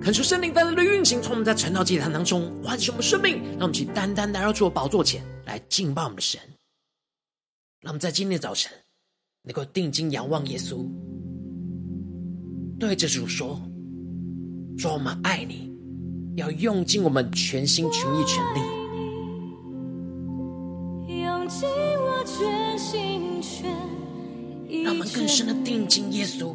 恳求圣灵带来的运行，从我们在晨祷祭坛当中唤醒我们生命，让我们去单单来到主的宝座前来敬拜我们的神。让我们在今天的早晨能够定睛仰望耶稣，对着主说：“说，我们爱你，要用尽我们全心全意全力，用尽我全心全意。”让我们更深的定睛耶稣。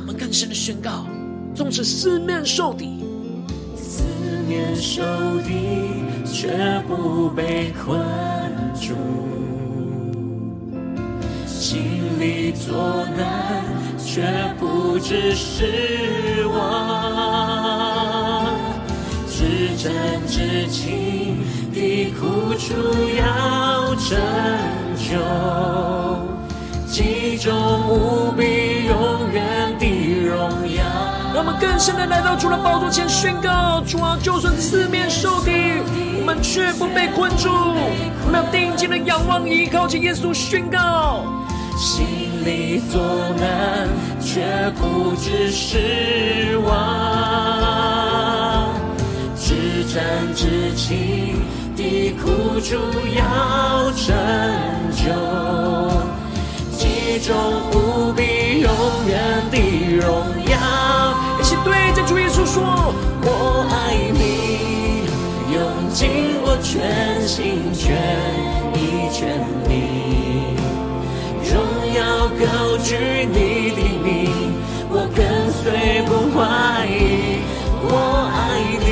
我们更深的宣告，纵使四面受敌，四面受敌却不被困住，心里作难却不致失望，至真至情的苦楚要拯救，击中无比。我们更深的来到主的宝座前宣告：主啊，就算四面受敌，我们却不被困住。我们要定睛的仰望，依靠着耶稣宣告。心里作难，却不知失望。至真至情的苦主要拯救，其中全心全意全力，荣耀高举你的名，我跟随不怀疑。我爱你，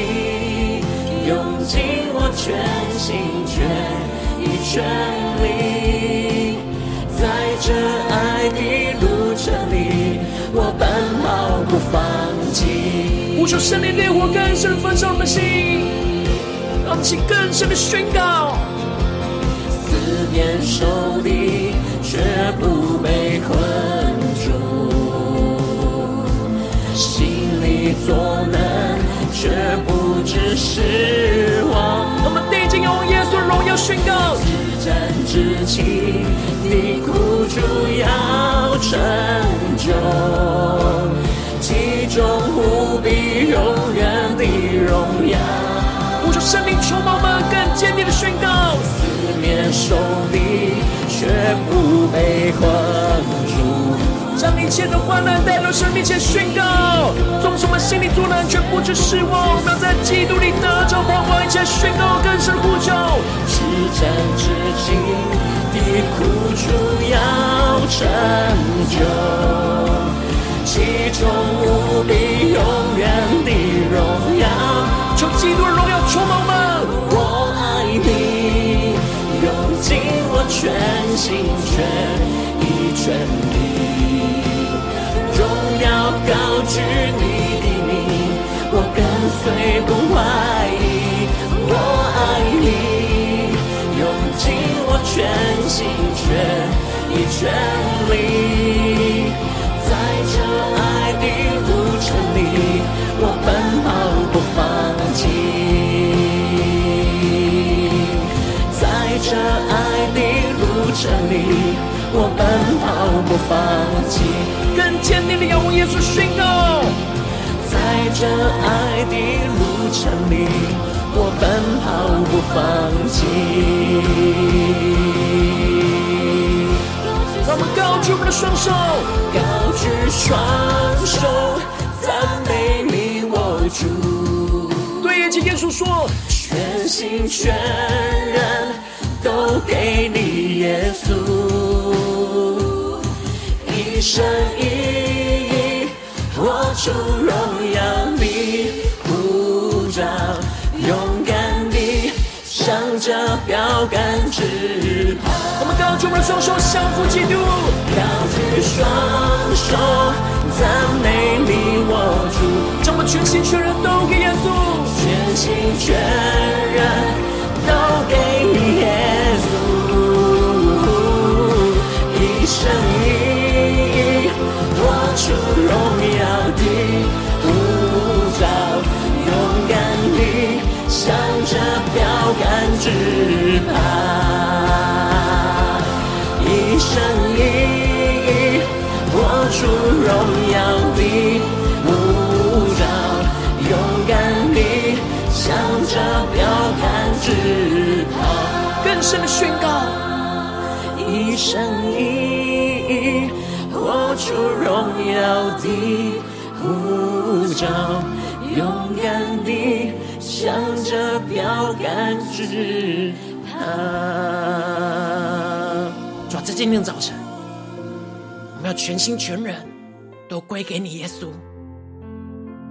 用尽我全心全意全力，在这爱的路程里，我奔跑不放。”呼求圣灵烈火更深焚烧我们心，让我们起更深的宣告。思念受敌却不被困住，心里作难却不致失望。我们定睛用耶稣荣耀宣告。至真至情的苦楚要拯救。其中无比永远的荣耀，呼求圣灵充满我们更坚定的宣告。四面受敌，却不被困住。将一切的患难带到神面前宣告，纵使我们心里作难，却不致失望。我们要在基督里得着盼望，一切宣告更深呼跟随不怀疑。我爱你，用尽我全心全意全力。在这爱的路程里我奔跑不放弃，在这爱的路程里，我奔跑不放弃。更坚定的仰望耶稣宣告，在这爱的路程里，我奔跑不放弃。我们高举我们的双手，高举双手。赞美你，我主。对，耶稣说，全心全人都给你，耶稣。一生一，出荣耀的呼召，勇敢地向着标杆直跑。我们高举我们的双手，相扶基督，高举双手。赞美你，我主，将我全心全人都给耶稣，全心全人都给你耶稣，一生杆直跑，一生一意。活出荣耀的呼召，勇敢地向着标杆直跑，更深的宣告，一生一意活出荣耀的呼召，勇敢地向着标杆直跑。主要在今天早晨。我们要全心全人都归给你，耶稣。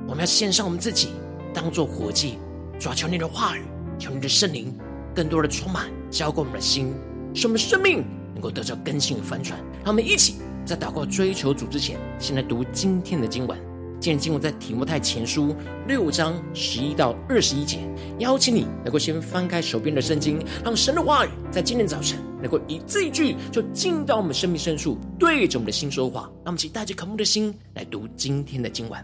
我们要献上我们自己，当做活祭。主啊，求你的话语，求你的圣灵，更多的充满，浇灌我们的心，使我们生命能够得到更新与翻转。让我们一起在祷告追求主之前，先来读今天的经文。今天经文在提摩太前书六章十一到二十一节，邀请你能够先翻开手边的圣经，让神的话语在今天早晨能够一字一句就进到我们生命深处，对着我们的心说话。让我们一起带着渴慕的心来读今天的今晚。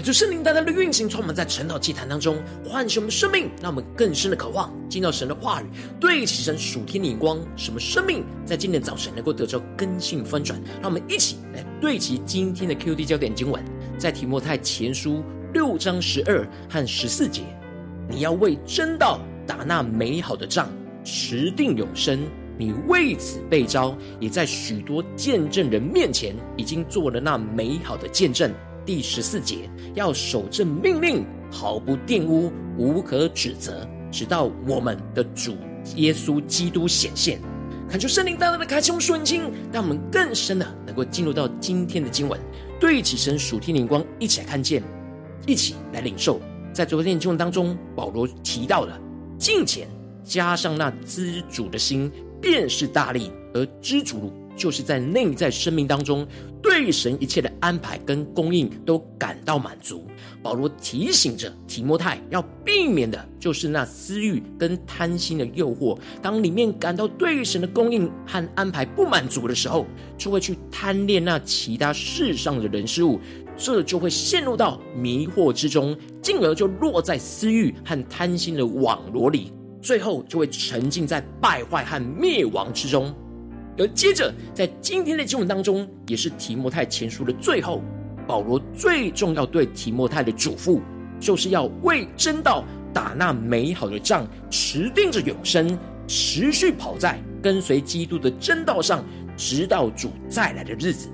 看出圣灵大大的运行，充满在晨祷祭坛当中，唤醒我们生命，让我们更深的渴望进到神的话语，对齐神属天的眼光，什么生命在今天早晨能够得着更新翻转。让我们一起来对齐今天的 QD 焦点经文，在提摩太前书六章十二和十四节，你要为真道打那美好的仗，持定永生。你为此被召，也在许多见证人面前已经做了那美好的见证。第十四节，要守正命令，毫不玷污，无可指责，直到我们的主耶稣基督显现。恳求圣灵大大的开启我们属灵经，让我们更深的能够进入到今天的经文，对起神属天灵光，一起来看见，一起来领受。在昨天的经文当中，保罗提到了敬虔，加上那知足的心。便是大力，而知足就是在内在生命当中，对神一切的安排跟供应都感到满足。保罗提醒着提摩太，要避免的就是那私欲跟贪心的诱惑。当里面感到对神的供应和安排不满足的时候，就会去贪恋那其他世上的人事物，这就会陷入到迷惑之中，进而就落在私欲和贪心的网罗里。最后就会沉浸在败坏和灭亡之中。而接着，在今天的经文当中，也是提摩太前书的最后，保罗最重要对提摩太的嘱咐，就是要为真道打那美好的仗，持定着永生，持续跑在跟随基督的真道上，直到主再来的日子。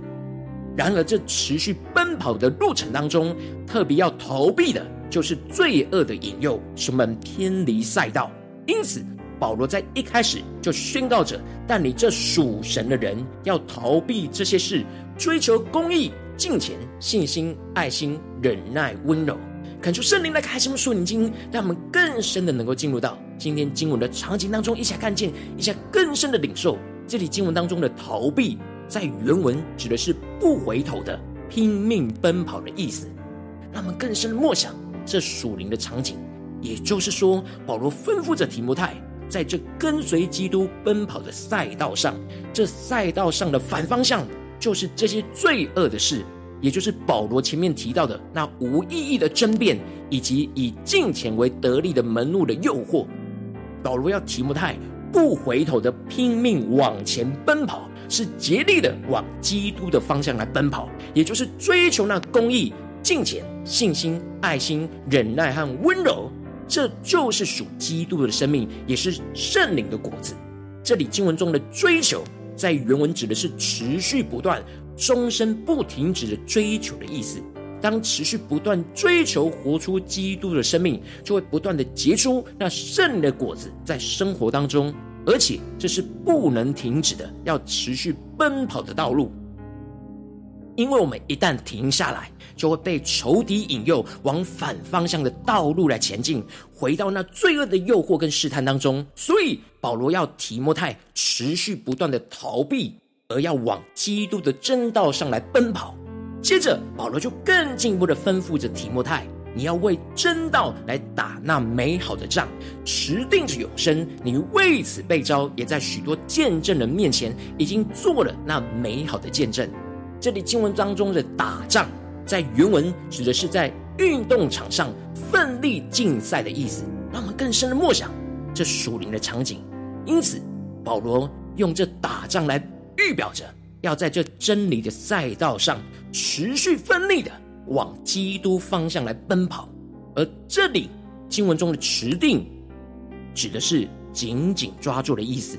然而，这持续奔跑的路程当中，特别要逃避的，就是罪恶的引诱，使我们偏离赛道。因此，保罗在一开始就宣告着：但你这属神的人要逃避这些事，追求公义、敬虔、信心、爱心、忍耐、温柔。恳求圣灵来开启我们属灵经，让我们更深的能够进入到今天经文的场景当中，一起来看见，一下更深的领受这里经文当中的逃避，在原文指的是不回头的拼命奔跑的意思。让我们更深的默想这属灵的场景。也就是说，保罗吩咐着提摩太，在这跟随基督奔跑的赛道上，这赛道上的反方向就是这些罪恶的事，也就是保罗前面提到的那无意义的争辩，以及以金钱为得利的门路的诱惑。保罗要提摩太不回头的拼命往前奔跑，是竭力的往基督的方向来奔跑，也就是追求那公义、金钱、信心、爱心、忍耐和温柔。这就是属基督的生命，也是圣灵的果子。这里经文中的追求，在原文指的是持续不断、终身不停止的追求的意思。当持续不断追求活出基督的生命，就会不断的结出那圣灵的果子在生活当中，而且这是不能停止的，要持续奔跑的道路。因为我们一旦停下来，就会被仇敌引诱往反方向的道路来前进，回到那罪恶的诱惑跟试探当中。所以保罗要提摩太持续不断的逃避，而要往基督的真道上来奔跑。接着保罗就更进一步的吩咐着提摩太：你要为真道来打那美好的仗，持定着永生。你为此被招，也在许多见证人面前已经做了那美好的见证。这里经文当中的打仗，在原文指的是在运动场上奋力竞赛的意思，让我们更深的默想这属灵的场景。因此，保罗用这打仗来预表着，要在这真理的赛道上持续奋力的往基督方向来奔跑。而这里经文中的持定，指的是紧紧抓住的意思。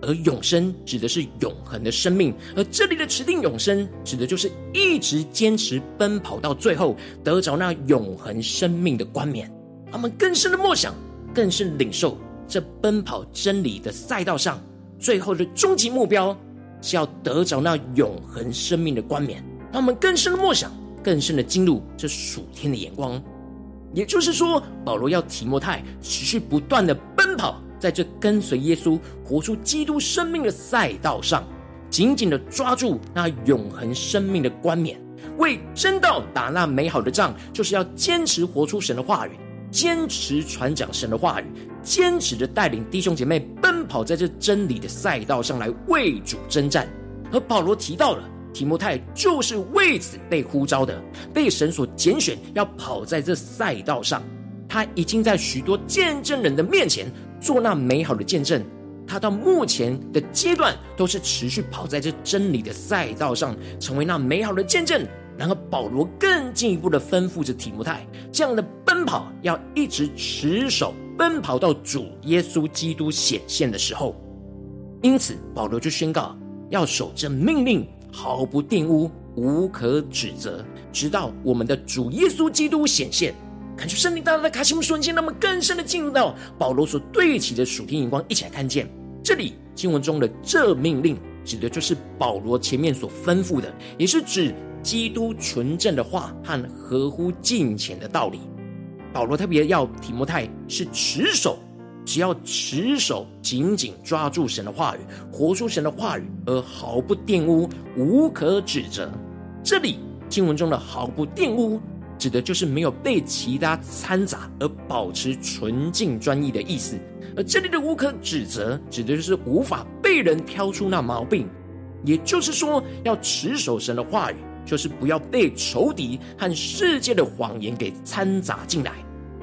而永生指的是永恒的生命，而这里的持定永生，指的就是一直坚持奔跑到最后，得着那永恒生命的冠冕。他们更深的默想，更是领受这奔跑真理的赛道上，最后的终极目标是要得着那永恒生命的冠冕。他们更深的默想，更深的进入这属天的眼光。也就是说，保罗要提摩太持续不断的奔跑。在这跟随耶稣、活出基督生命的赛道上，紧紧的抓住那永恒生命的冠冕，为真道打那美好的仗，就是要坚持活出神的话语，坚持传讲神的话语，坚持着带领弟兄姐妹奔跑在这真理的赛道上来为主征战。而保罗提到了提摩太就是为此被呼召的，被神所拣选，要跑在这赛道上。他已经在许多见证人的面前做那美好的见证。他到目前的阶段都是持续跑在这真理的赛道上，成为那美好的见证。然后保罗更进一步的吩咐着提摩太，这样的奔跑要一直持守，奔跑到主耶稣基督显现的时候。因此，保罗就宣告要守这命令，毫不玷污，无可指责，直到我们的主耶稣基督显现。感谢圣灵大大的开启我们瞬间，让我们更深的进入到保罗所对齐的属天眼光，一起来看见这里经文中的这命令，指的就是保罗前面所吩咐的，也是指基督纯正的话和合乎敬虔的道理。保罗特别要提摩太是持守。只要持守，紧紧抓住神的话语，活出神的话语，而毫不玷污，无可指责。这里经文中的“毫不玷污”，指的就是没有被其他掺杂，而保持纯净专一的意思。而这里的“无可指责”，指的就是无法被人挑出那毛病。也就是说，要持守神的话语，就是不要被仇敌和世界的谎言给掺杂进来，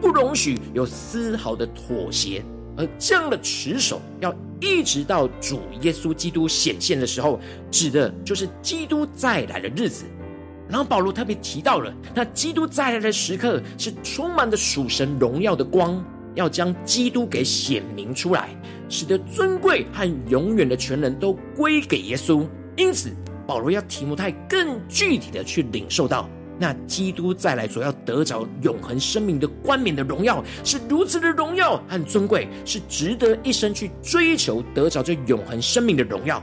不容许有丝毫的妥协。而这样的持守，要一直到主耶稣基督显现的时候，指的就是基督再来的日子。然后保罗特别提到了，那基督再来的时刻是充满着属神荣耀的光，要将基督给显明出来，使得尊贵和永远的权能都归给耶稣。因此，保罗要提摩太更具体的去领受到。那基督再来所要得着永恒生命的冠冕的荣耀，是如此的荣耀和尊贵，是值得一生去追求得着这永恒生命的荣耀。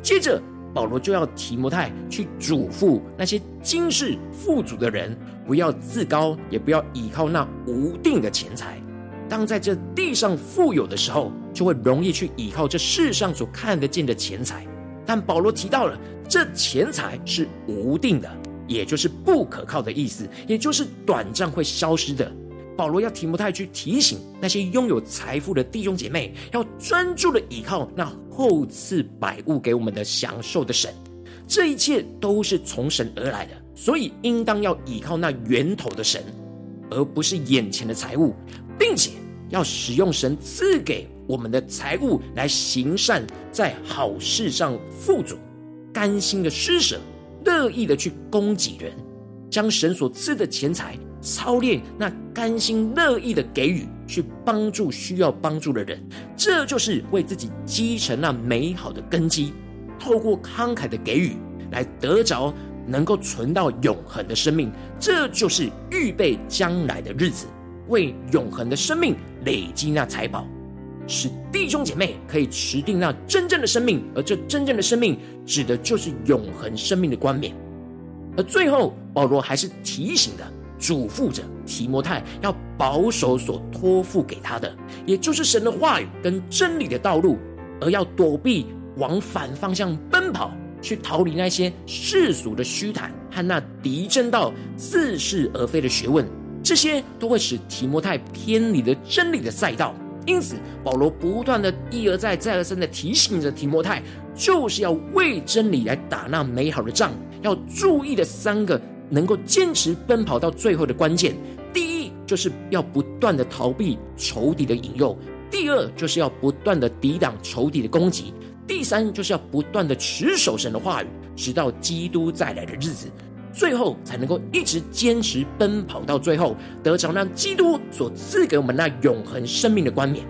接着，保罗就要提摩太去嘱咐那些今世富足的人，不要自高，也不要倚靠那无定的钱财。当在这地上富有的时候，就会容易去倚靠这世上所看得见的钱财。但保罗提到了，这钱财是无定的。也就是不可靠的意思，也就是短暂会消失的。保罗要提摩太去提醒那些拥有财富的弟兄姐妹，要专注的依靠那厚赐百物给我们的享受的神。这一切都是从神而来的，所以应当要依靠那源头的神，而不是眼前的财物，并且要使用神赐给我们的财物来行善，在好事上富足，甘心的施舍。乐意的去供给人，将神所赐的钱财操练那甘心乐意的给予，去帮助需要帮助的人，这就是为自己积成那美好的根基。透过慷慨的给予，来得着能够存到永恒的生命，这就是预备将来的日子，为永恒的生命累积那财宝。使弟兄姐妹可以持定那真正的生命，而这真正的生命指的就是永恒生命的冠冕。而最后，保罗还是提醒的、嘱咐着提摩太要保守所托付给他的，也就是神的话语跟真理的道路，而要躲避往反方向奔跑，去逃离那些世俗的虚谈和那敌真道似是而非的学问，这些都会使提摩太偏离了真理的赛道。因此，保罗不断的一而再、再而三的提醒着提摩太，就是要为真理来打那美好的仗。要注意的三个能够坚持奔跑到最后的关键：第一，就是要不断的逃避仇敌的引诱；第二，就是要不断的抵挡仇敌的攻击；第三，就是要不断的持守神的话语，直到基督再来的日子。最后才能够一直坚持奔跑到最后，得着那基督所赐给我们那永恒生命的冠冕。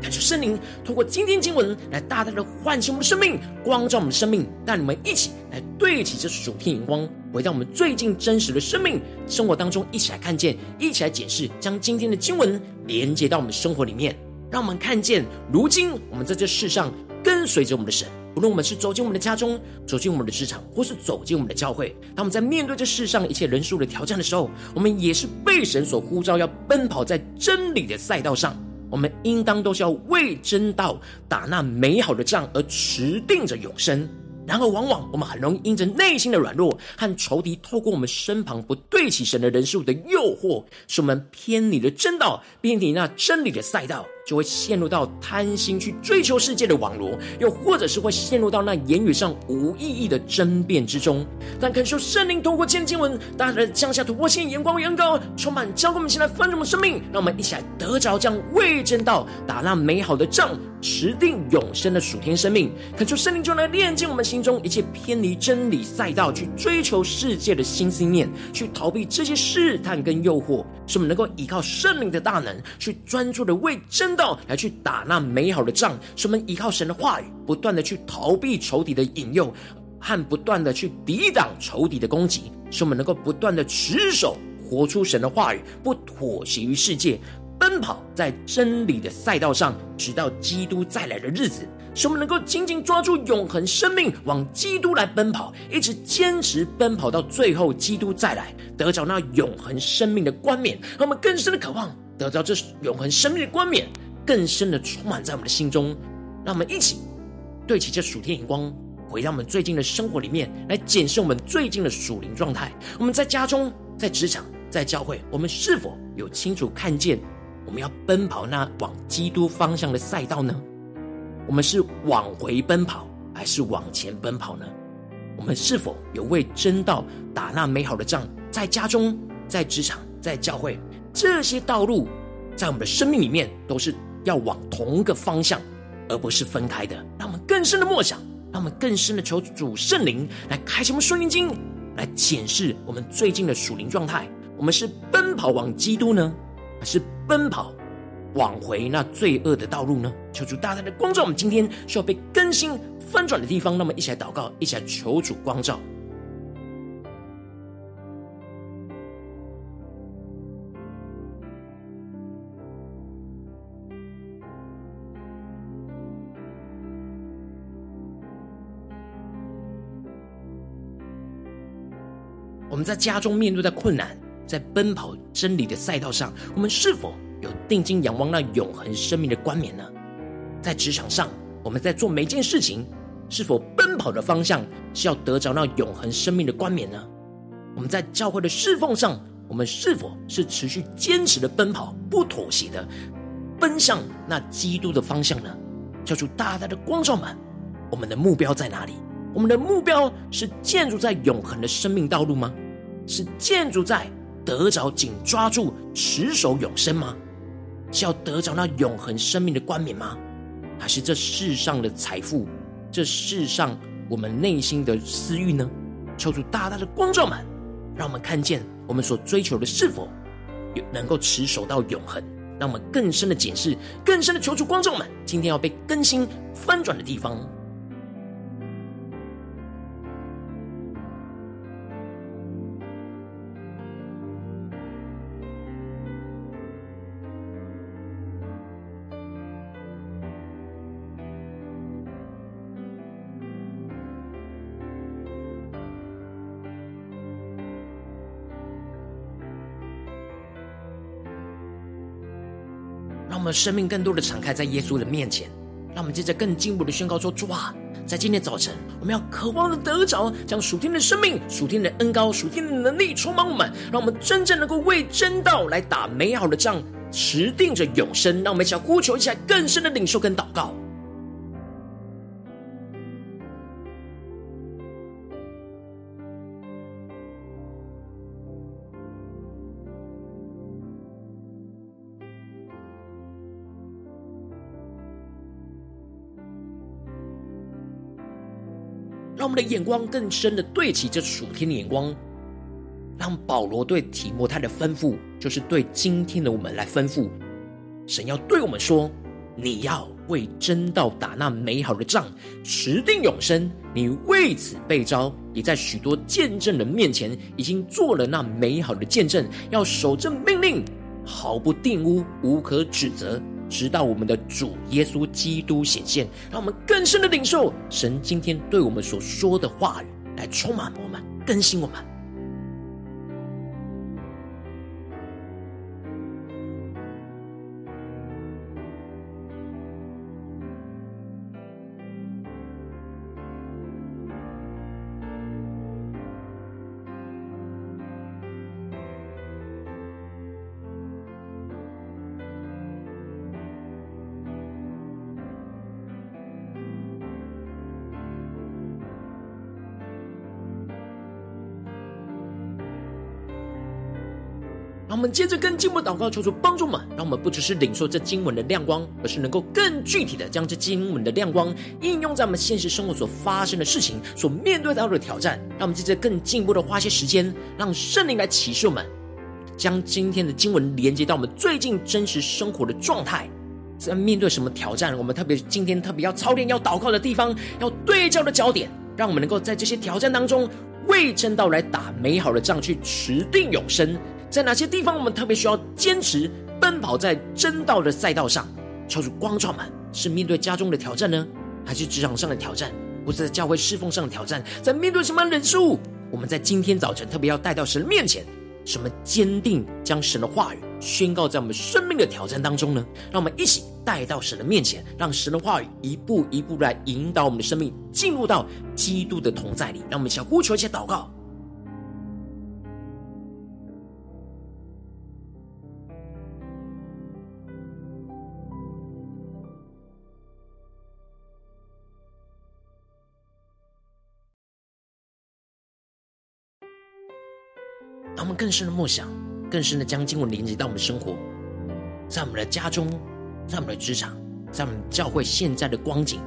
感谢圣灵透过今天经文来大大的唤醒我们的生命，光照我们的生命，带你们一起来对齐这属天眼光，回到我们最近真实的生命生活当中，一起来看见，一起来解释，将今天的经文连接到我们生活里面，让我们看见，如今我们在这世上跟随着我们的神。无论我们是走进我们的家中，走进我们的职场，或是走进我们的教会，当我们在面对这世上一切人数的挑战的时候，我们也是被神所呼召，要奔跑在真理的赛道上。我们应当都是要为真道打那美好的仗，而持定着永生。然而，往往我们很容易因着内心的软弱和仇敌透过我们身旁不对起神的人事物的诱惑，使我们偏离了真道，偏离那真理的赛道，就会陷入到贪心去追求世界的网罗，又或者是会陷入到那言语上无意义的争辩之中。但恳求圣灵通过今天经文，大家的降下突破性眼光与恩膏，充满教灌我们，现在翻转我们生命，让我们一起来得着这样为真道打那美好的仗，持定永生的属天生命。恳求圣灵就来炼净我们心中一切偏离真理赛道，去追求世界的心思念，去逃避这些试探跟诱惑，使我们能够依靠圣灵的大能，去专注的为真道来去打那美好的仗，使我们依靠神的话语，不断的去逃避仇敌的引诱，和不断的去抵挡仇敌的攻击，使我们能够不断的持守，活出神的话语，不妥协于世界，奔跑在真理的赛道上，直到基督再来的日子，使我们能够紧紧抓住永恒生命，往基督来奔跑，一直坚持奔跑到最后，基督再来，得着那永恒生命的冠冕，让我们更深的渴望得到这永恒生命的冠冕。更深的充满在我们的心中，让我们一起对齐这属天眼光，回到我们最近的生活里面来检视我们最近的属灵状态。我们在家中、在职场、在教会，我们是否有清楚看见我们要奔跑那往基督方向的赛道呢？我们是往回奔跑，还是往前奔跑呢？我们是否有为真道打那美好的仗？在家中、在职场、在教会，这些道路在我们的生命里面都是。要往同一个方向，而不是分开的。让我们更深的默想，让我们更深的求主圣灵来开启我们属灵经，来检视我们最近的属灵状态。我们是奔跑往基督呢，还是奔跑往回那罪恶的道路呢？求主大大的光照我们今天需要被更新翻转的地方。那么，一起来祷告，一起来求主光照。我们在家中面对的困难，在奔跑真理的赛道上，我们是否有定睛仰望那永恒生命的冠冕呢？在职场上，我们在做每件事情，是否奔跑的方向是要得着那永恒生命的冠冕呢？我们在教会的侍奉上，我们是否是持续坚持的奔跑，不妥协的奔向那基督的方向呢？叫出大大的光照们，我们的目标在哪里？我们的目标是建筑在永恒的生命道路吗？是建筑在得着紧抓住持守永生吗？是要得着那永恒生命的冠冕吗？还是这世上的财富，这世上我们内心的私欲呢？求主大大的光照们，让我们看见我们所追求的是否有能够持守到永恒？让我们更深的检视，更深的求主光照们，今天要被更新翻转的地方。们生命更多的敞开在耶稣的面前，让我们接着更进一步的宣告说：主啊，在今天早晨，我们要渴望的得着，将属天的生命、属天的恩高、属天的能力充满我们，让我们真正能够为真道来打美好的仗，持定着永生。让我们一起来呼求，一起更深的领受跟祷告。的眼光更深的对齐这属天的眼光，让保罗对提摩太的吩咐，就是对今天的我们来吩咐。神要对我们说：你要为真道打那美好的仗，持定永生。你为此被招，也在许多见证人面前已经做了那美好的见证。要守正命令，毫不玷污，无可指责。直到我们的主耶稣基督显现，让我们更深的领受神今天对我们所说的话语，来充满我们，更新我们。接着更进一步祷告，求主帮助我们，让我们不只是领受这经文的亮光，而是能够更具体的将这经文的亮光应用在我们现实生活所发生的事情、所面对到的挑战。让我们接着更进一步的花些时间，让圣灵来启示我们，将今天的经文连接到我们最近真实生活的状态。在面对什么挑战，我们特别今天特别要操练、要祷告的地方，要对焦的焦点，让我们能够在这些挑战当中为真道来打美好的仗，去持定永生。在哪些地方，我们特别需要坚持奔跑在真道的赛道上？求主光照们，是面对家中的挑战呢，还是职场上的挑战，或是在教会侍奉上的挑战？在面对什么人事物？我们在今天早晨特别要带到神的面前，什么坚定将神的话语宣告在我们生命的挑战当中呢？让我们一起带到神的面前，让神的话语一步一步来引导我们的生命，进入到基督的同在里。让我们一起呼求，一些祷告。更深的梦想，更深的将经文连接到我们的生活，在我们的家中，在我们的职场，在我们教会现在的光景，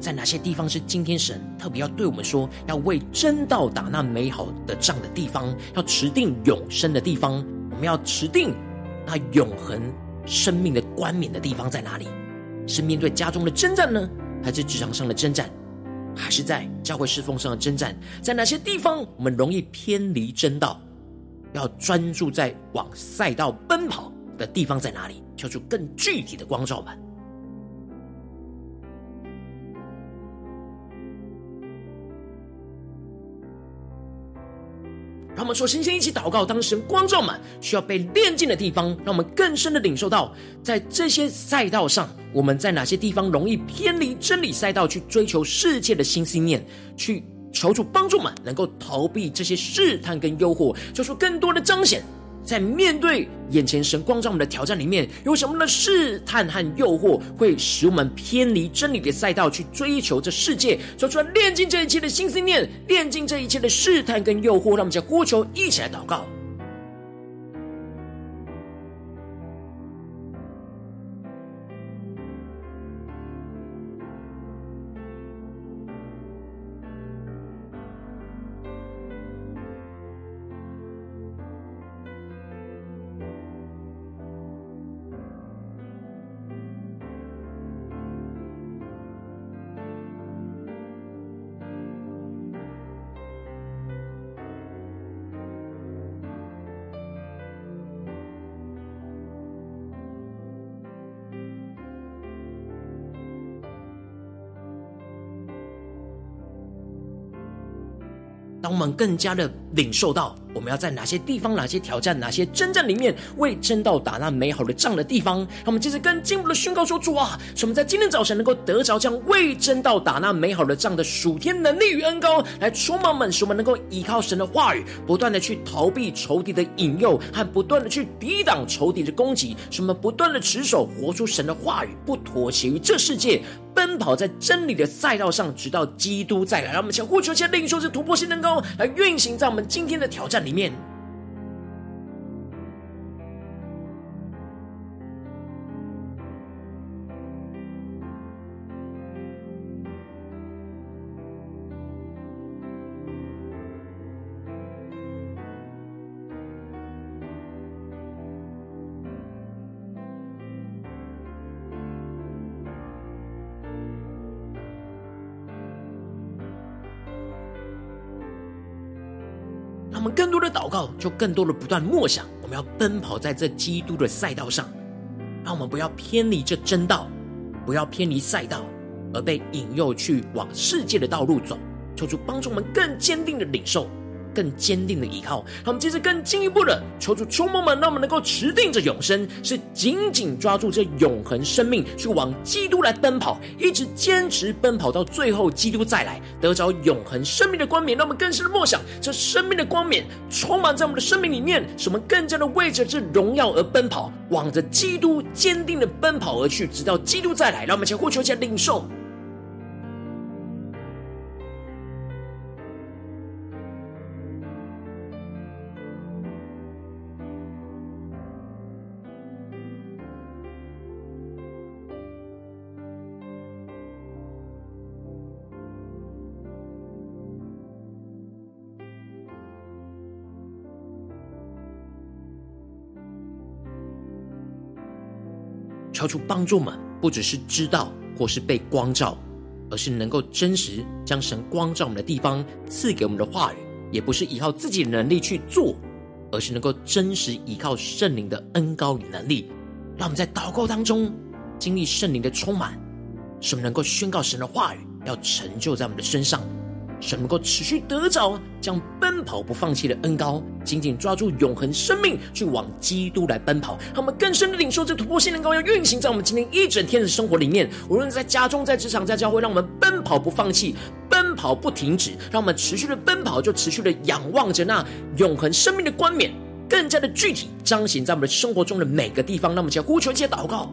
在哪些地方是今天神特别要对我们说，要为真道打那美好的仗的地方，要持定永生的地方，我们要持定那永恒生命的冠冕的地方在哪里？是面对家中的征战呢，还是职场上的征战，还是在教会侍奉上的征战？在哪些地方我们容易偏离真道？要专注在往赛道奔跑的地方在哪里？求出更具体的光照们。让我们说，先先一起祷告，当神光照们需要被炼净的地方，让我们更深的领受到，在这些赛道上，我们在哪些地方容易偏离真理赛道，去追求世界的心思念，去。求主帮助们能够逃避这些试探跟诱惑，做出更多的彰显。在面对眼前神光照我们的挑战里面，有什么的试探和诱惑会使我们偏离真理的赛道，去追求这世界？做出来炼净这一切的新思念，炼净这一切的试探跟诱惑，让我们在呼求，一起来祷告。们更加的领受到我们要在哪些地方、哪些挑战、哪些征战里面为真道打那美好的仗的地方，让我们接着更进一步的宣告说：“主啊，使我们在今天早晨能够得着这样为真道打那美好的仗的属天能力与恩膏，来充满们，使我们能够依靠神的话语，不断的去逃避仇敌的引诱，和不断的去抵挡仇敌的攻击，使我们不断的持守，活出神的话语，不妥协于这世界。”奔跑在真理的赛道上，直到基督再来。让我们向呼求，向领受这突破性能够来运行在我们今天的挑战里面。告，就更多的不断默想，我们要奔跑在这基督的赛道上，让我们不要偏离这真道，不要偏离赛道，而被引诱去往世界的道路走。求主帮助我们更坚定的领受。更坚定的依靠，让我们接着更进一步的求主触摸们，让我们能够持定着永生，是紧紧抓住这永恒生命，去往基督来奔跑，一直坚持奔跑到最后，基督再来，得着永恒生命的冠冕。让我们更深的默想，这生命的冠冕充满在我们的生命里面，使我们更加的为着这荣耀而奔跑，往着基督坚定的奔跑而去，直到基督再来。让我们先呼求一下领受。超出帮助们，不只是知道或是被光照，而是能够真实将神光照我们的地方赐给我们的话语，也不是依靠自己的能力去做，而是能够真实依靠圣灵的恩膏与能力。让我们在祷告当中经历圣灵的充满，使我们能够宣告神的话语要成就在我们的身上。神能够持续得着，将奔跑不放弃的恩膏，紧紧抓住永恒生命，去往基督来奔跑。让我们更深的领受这突破性的恩膏，要运行在我们今天一整天的生活里面。无论在家中、在职场、在教会，让我们奔跑不放弃，奔跑不停止。让我们持续的奔跑，就持续的仰望着那永恒生命的冠冕，更加的具体彰显在我们的生活中的每个地方。让我们一起呼求，一起祷告。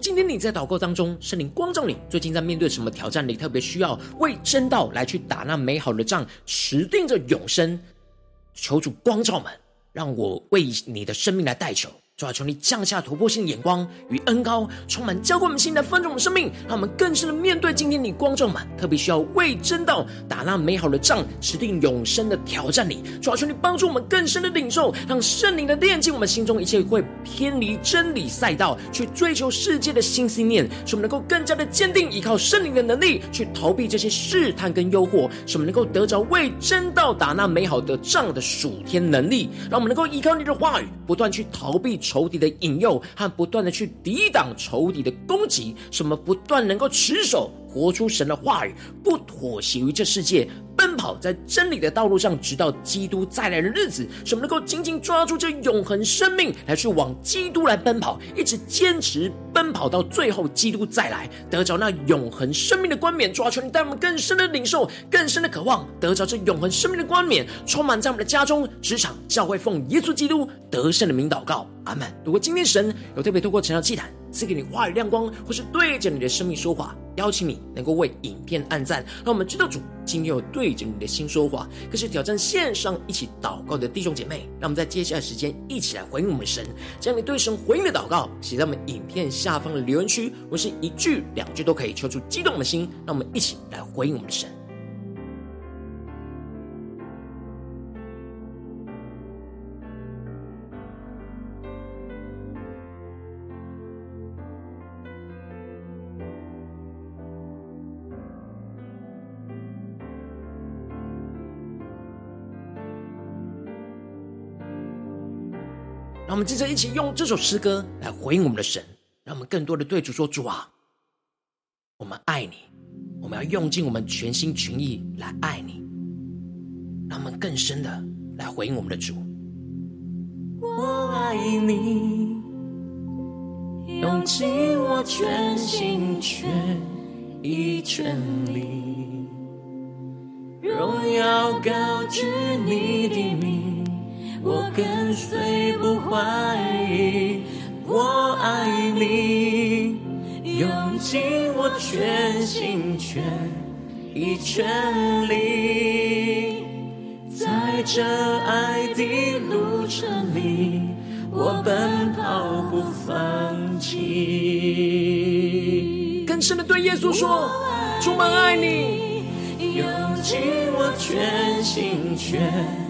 今天你在祷告当中，圣灵光照你，最近在面对什么挑战？你特别需要为真道来去打那美好的仗，持定着永生。求主光照们，让我为你的生命来代求。主啊，求你降下突破性的眼光与恩膏，充满浇灌我们心来丰盛我们生命，让我们更深的面对今天你光照们，特别需要为真道打那美好的仗，持定永生的挑战你。主啊，求你帮助我们更深的领受，让圣灵的炼净我们心中一切会偏离真理赛道，去追求世界的新信念，使我们能够更加的坚定依靠圣灵的能力，去逃避这些试探跟诱惑，使我们能够得着为真道打那美好的仗的属天能力，让我们能够依靠你的话语，不断去逃避。仇敌的引诱和不断的去抵挡仇敌的攻击，什么不断能够持守活出神的话语，不妥协于这世界，奔跑在真理的道路上，直到基督再来的日子，使我们能够紧紧抓住这永恒生命，来去往基督来奔跑，一直坚持奔跑到最后，基督再来，得着那永恒生命的冠冕。主啊，求你带我们更深的领受，更深的渴望，得着这永恒生命的冠冕，充满在我们的家中、职场、教会，奉耶稣基督得胜的名祷告，阿门。如果今天神有特别透过晨祷祭坛赐给你话语亮光，或是对着你的生命说话，邀请你能够为影片按赞，让我们知道主今天有对着你的心说话。可是挑战线上一起祷告的弟兄姐妹，让我们在接下来时间一起来回应我们神，将你对神回应的祷告写在我们影片下方的留言区，或是一句两句都可以，求出激动的心，让我们一起来回应我们的神。让我们接着一起用这首诗歌来回应我们的神，让我们更多的对主说：“主啊，我们爱你，我们要用尽我们全心全意来爱你。”让我们更深的来回应我们的主。我爱你，用尽我全心全意全力，荣耀高举你的名。我跟随不怀疑，我爱你，用尽我全心全意全力，在这爱的路程里，我奔跑不放弃。更深的对耶稣说：主，我爱你，用尽我全心全。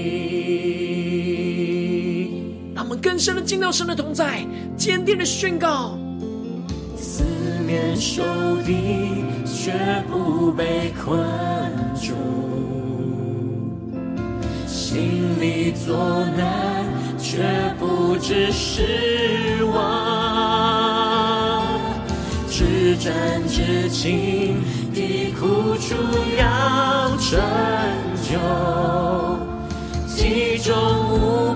深的进到神的同在，坚定的宣告：四面受敌，却不被困住。心里作难，却不致失望。至真至情的苦楚要成就，其中无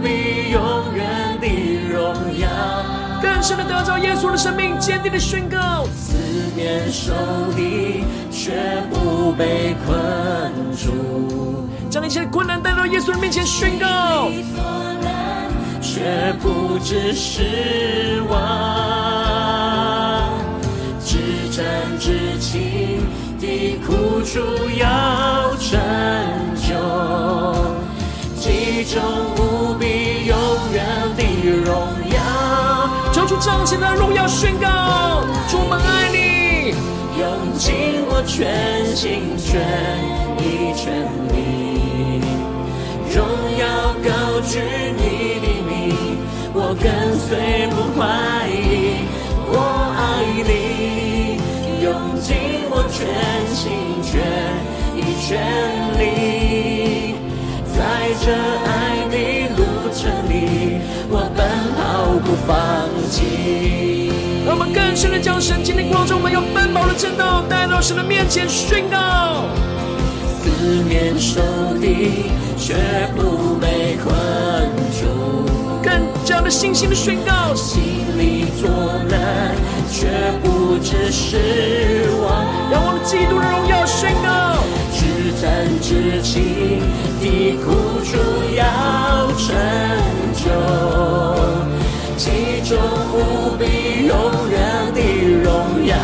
深的得着耶稣的生命，坚定的宣告：四面受敌，却不被困住。将一切困难带到耶稣的面前宣告，却不致失望，至真至情的苦楚要成就，其中无比永远的荣，主彰显的荣耀宣告，主我们爱你，用尽我全心全意全力。荣耀高举你的名，我跟随不怀疑。我爱你，用尽我全心全意全力，在这爱的路程里，我不放弃。让我们更深的将神经的光中，我们要奔跑的正道带到神的面前宣告。四面受敌，却不被困住；更加的信心的宣告，心里作难，却不致失望。让我们基督的荣耀宣告，至暂至轻的苦处要成就，其中无比永远的荣耀。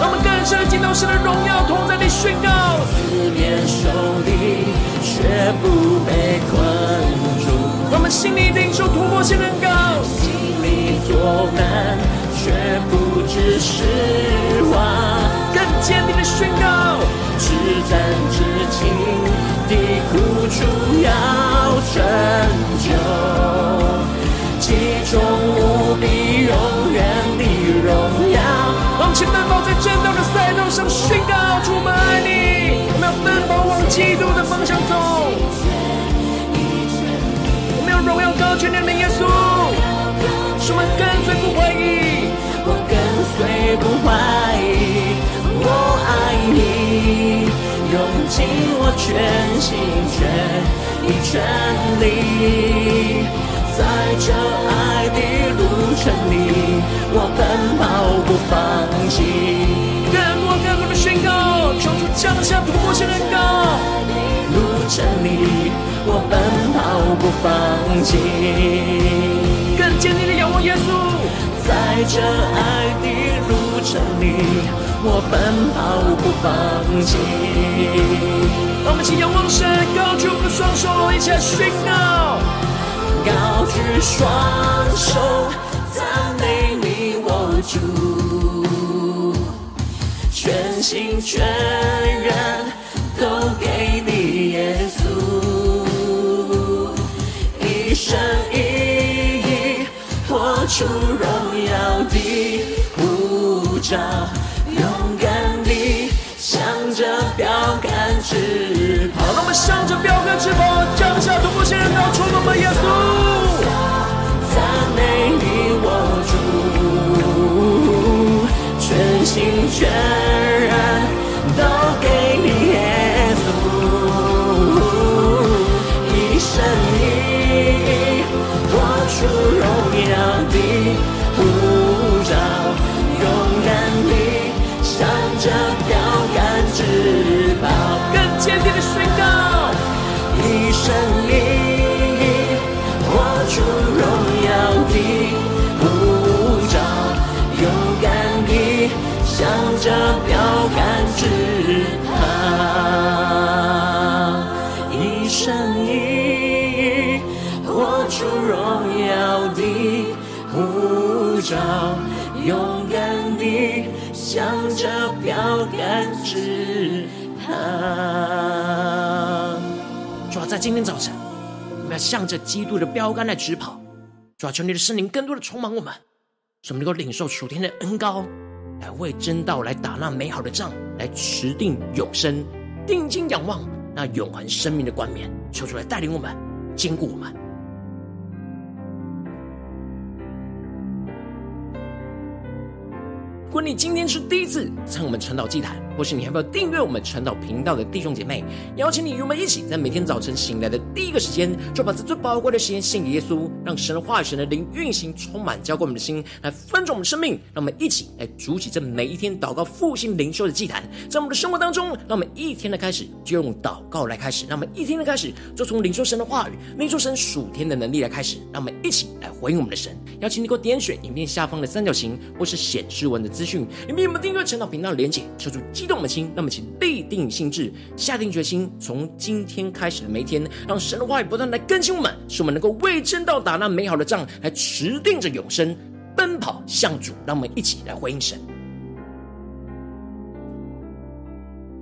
让我们更深的进到神的荣耀同在里宣告。四面受敌，却不被困住。我们心里领受突破性的恩膏，心里作难，却不知失望。更坚定的宣告，至战至轻的苦楚要成就，极重无比永远的荣耀。往前奔跑在正道的赛道上宣告，主我们爱你。我们要奔跑往基督的方向走。我们要荣耀高举你的耶稣，使我们跟随不怀疑。我跟随不怀疑，我爱你，用尽我全心全意全力，在这爱的路程里，我奔跑不放弃。更多更多的宣告，求主降下突破性的恩膏。路程里，我奔跑不放弃。更坚定的仰望耶稣，在这爱的路程里，我奔跑不放弃。让我们一起仰望神，高举我们的双手，一起宣告。高举双手，赞美你，我主，全心全人都给你，耶稣，一生一意活出荣耀的呼召，让我们向着标杆直跑，降下突破性的恩膏，充满我们耶稣。赞美你，我主，全心全然今天早晨，我们要向着基督的标杆来直跑。主啊求你的圣灵更多的充满我们，使我们能够领受属天的恩膏，来为真道来打那美好的仗，来持定永生，定睛仰望那永恒生命的冠冕。求主来带领我们，坚固我们。如果你今天是第一次参我们晨祷祭坛，或是你还没有订阅我们晨祷频道的弟兄姐妹，邀请你与我们一起，在每天早晨醒来的第一个时间，就把这最宝贵的时间献给耶稣，让神的话语、神的灵运行，充满浇灌我们的心，来分盛我们生命。让我们一起来筑起这每一天祷告复兴灵修的祭坛，在我们的生活当中，让我们一天的开始就用祷告来开始，让我们一天的开始就从灵修神的话语、灵修神属天的能力来开始，让我们一起来回应我们的神。邀请你给我点选影片下方的三角形，或是显示文的字。资讯，你们有没订阅陈祷频道的连结，抽出激动的心，那么请立定心志，下定决心，从今天开始的每一天，让神的话语不断来更新我们，使我们能够为真道打那美好的仗，来持定着永生，奔跑向主，让我们一起来回应神。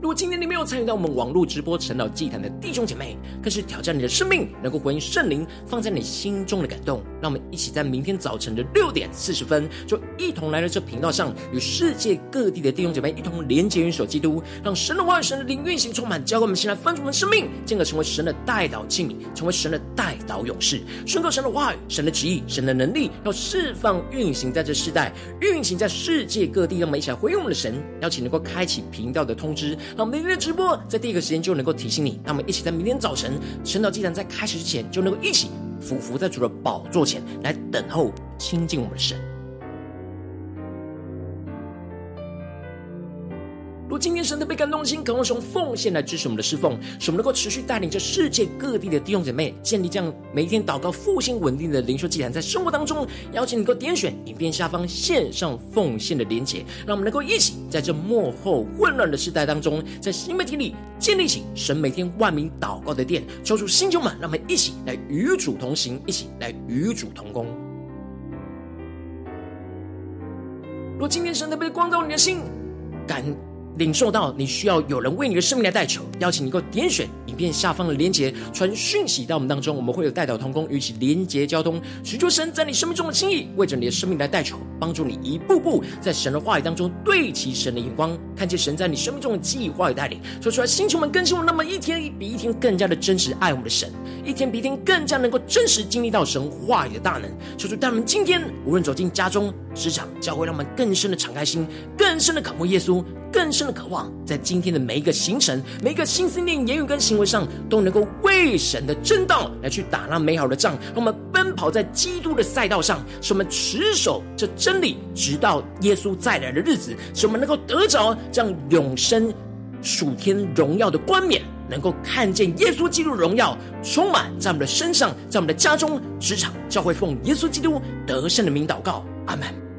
如果今天你没有参与到我们网络直播晨祷祭坛的弟兄姐妹，更是挑战你的生命，能够回应圣灵放在你心中的感动。让我们一起在明天早晨的六点四十分，就一同来到这频道上，与世界各地的弟兄姐妹一同连接、元首基督，让神的话语、神的灵运行充满，浇灌我们心来翻转我们生命，进而成为神的代祷器皿，成为神的代祷勇士，宣告神的话语、神的旨意、神的能力，要释放运行在这世代，运行在世界各地。让我们一起来回应我们的神，邀请能够开启频道的通知。那我们明天的直播在第一个时间就能够提醒你，那我们一起在明天早晨晨祷祭坛在开始之前就能够一起俯伏在主的宝座前来等候亲近我们的神。如今天神的被感动的心，渴望从奉献来支持我们的侍奉，使我们能够持续带领着世界各地的弟兄姐妹建立这样每一天祷告复兴稳定的灵修祭坛，在生活当中，邀请你能够点选影片下方线上奉献的连结，让我们能够一起在这幕后混乱的时代当中，在新媒体里建立起神每天万名祷告的殿，抽出新旧们，让我们一起来与主同行，一起来与主同工。若今天神的被光照你的心，感。领受到你需要有人为你的生命来代求，邀请你够点选影片下方的连结，传讯息到我们当中，我们会有代祷同工与其连结交通，寻求神在你生命中的心意，为着你的生命来代求，帮助你一步步在神的话语当中对齐神的眼光，看见神在你生命中的计划与带领，说出来，星球们更新我们，那么一天比一天更加的真实爱我们的神，一天比一天更加能够真实经历到神话语的大能，说出他们今天无论走进家中、职场、教会，让我们更深的敞开心，更深的渴慕耶稣。更深的渴望，在今天的每一个行程、每一个心思念、言语跟行为上，都能够为神的真道来去打那美好的仗，让我们奔跑在基督的赛道上，使我们持守这真理，直到耶稣再来的日子，使我们能够得着这样永生属天荣耀的冠冕，能够看见耶稣基督的荣耀充满在我们的身上，在我们的家中、职场、教会，奉耶稣基督得胜的名祷告，阿门。